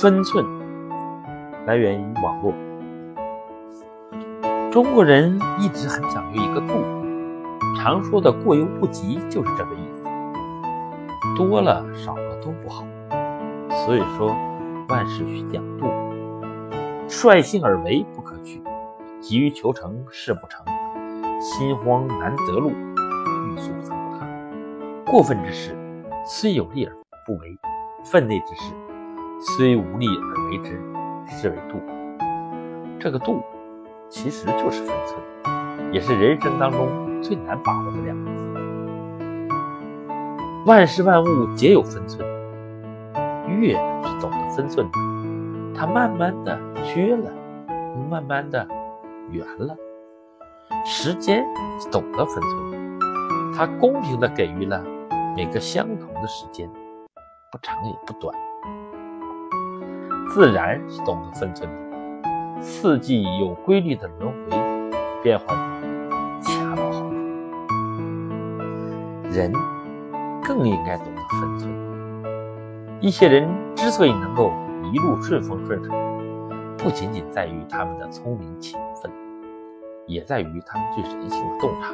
分寸来源于网络。中国人一直很讲究一个度，常说的过犹不及就是这个意思。多了少了都不好，所以说万事需讲度。率性而为不可取，急于求成事不成，心慌难得路，欲速则不达。过分之事虽有利而不为，分内之事虽无力而为之，是为度。这个度其实就是分寸，也是人生当中最难把握的两个字。万事万物皆有分寸，月是懂得分寸的，它慢慢的缺了，又慢慢的圆了。时间懂得分寸，它公平的给予了每个相同的时间，不长也不短。自然是懂得分寸的，四季有规律的轮回，变化恰到好处。人。更应该懂得分寸。一些人之所以能够一路顺风顺水，不仅仅在于他们的聪明勤奋，也在于他们对人性的洞察。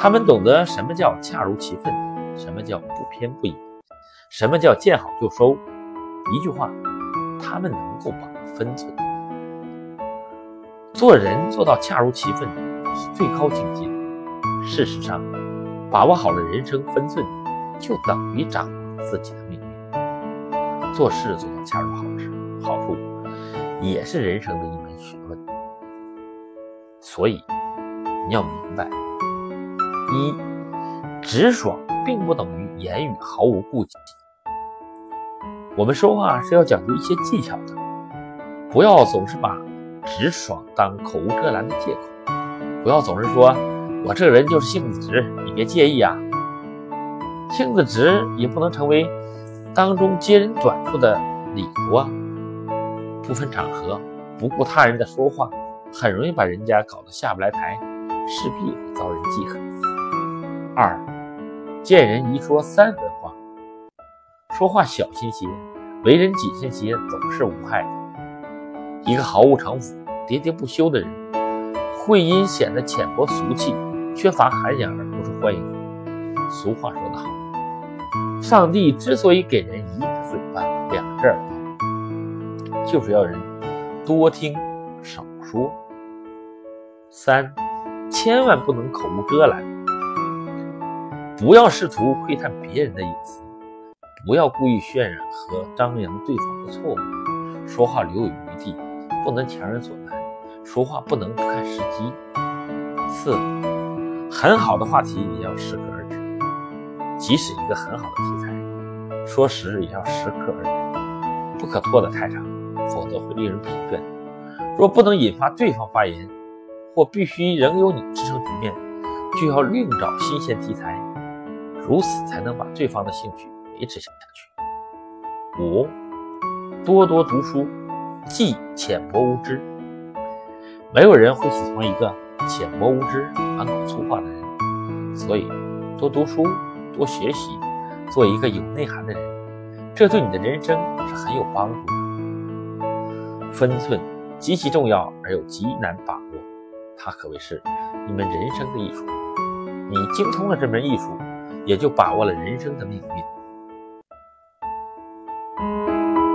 他们懂得什么叫恰如其分，什么叫不偏不倚，什么叫见好就收。一句话，他们能够把握分寸。做人做到恰如其分是最高境界。事实上。把握好了人生分寸，就等于掌握自己的命运。做事做到恰如好处，好处也是人生的一门学问。所以你要明白：一，直爽并不等于言语毫无顾忌。我们说话是要讲究一些技巧的，不要总是把直爽当口无遮拦的借口，不要总是说。我这个人就是性子直，你别介意啊。性子直也不能成为当中揭人短处的理由啊。不分场合，不顾他人的说话，很容易把人家搞得下不来台，势必遭人记恨。二，见人一说三分话，说话小心些，为人谨慎些，总是无害的。一个毫无城府、喋喋不休的人，会因显得浅薄俗气。缺乏涵养而不受欢迎。俗话说得好，上帝之所以给人一个嘴巴、两只耳朵，就是要人多听少说。三，千万不能口无遮拦，不要试图窥探别人的隐私，不要故意渲染和张扬对方的错误。说话留有余地，不能强人所难。说话不能不看时机。四。很好的话题也要适可而止，即使一个很好的题材，说时也要适可而止，不可拖得太长，否则会令人疲倦。若不能引发对方发言，或必须仍由你支撑局面，就要另找新鲜题材，如此才能把对方的兴趣一直想下去。五，多多读书，忌浅薄无知。没有人会喜欢一个。浅薄无知、满口粗话的人，所以多读书、多学习，做一个有内涵的人，这对你的人生是很有帮助的。分寸极其重要而又极难把握，它可谓是你们人生的艺术。你精通了这门艺术，也就把握了人生的命运。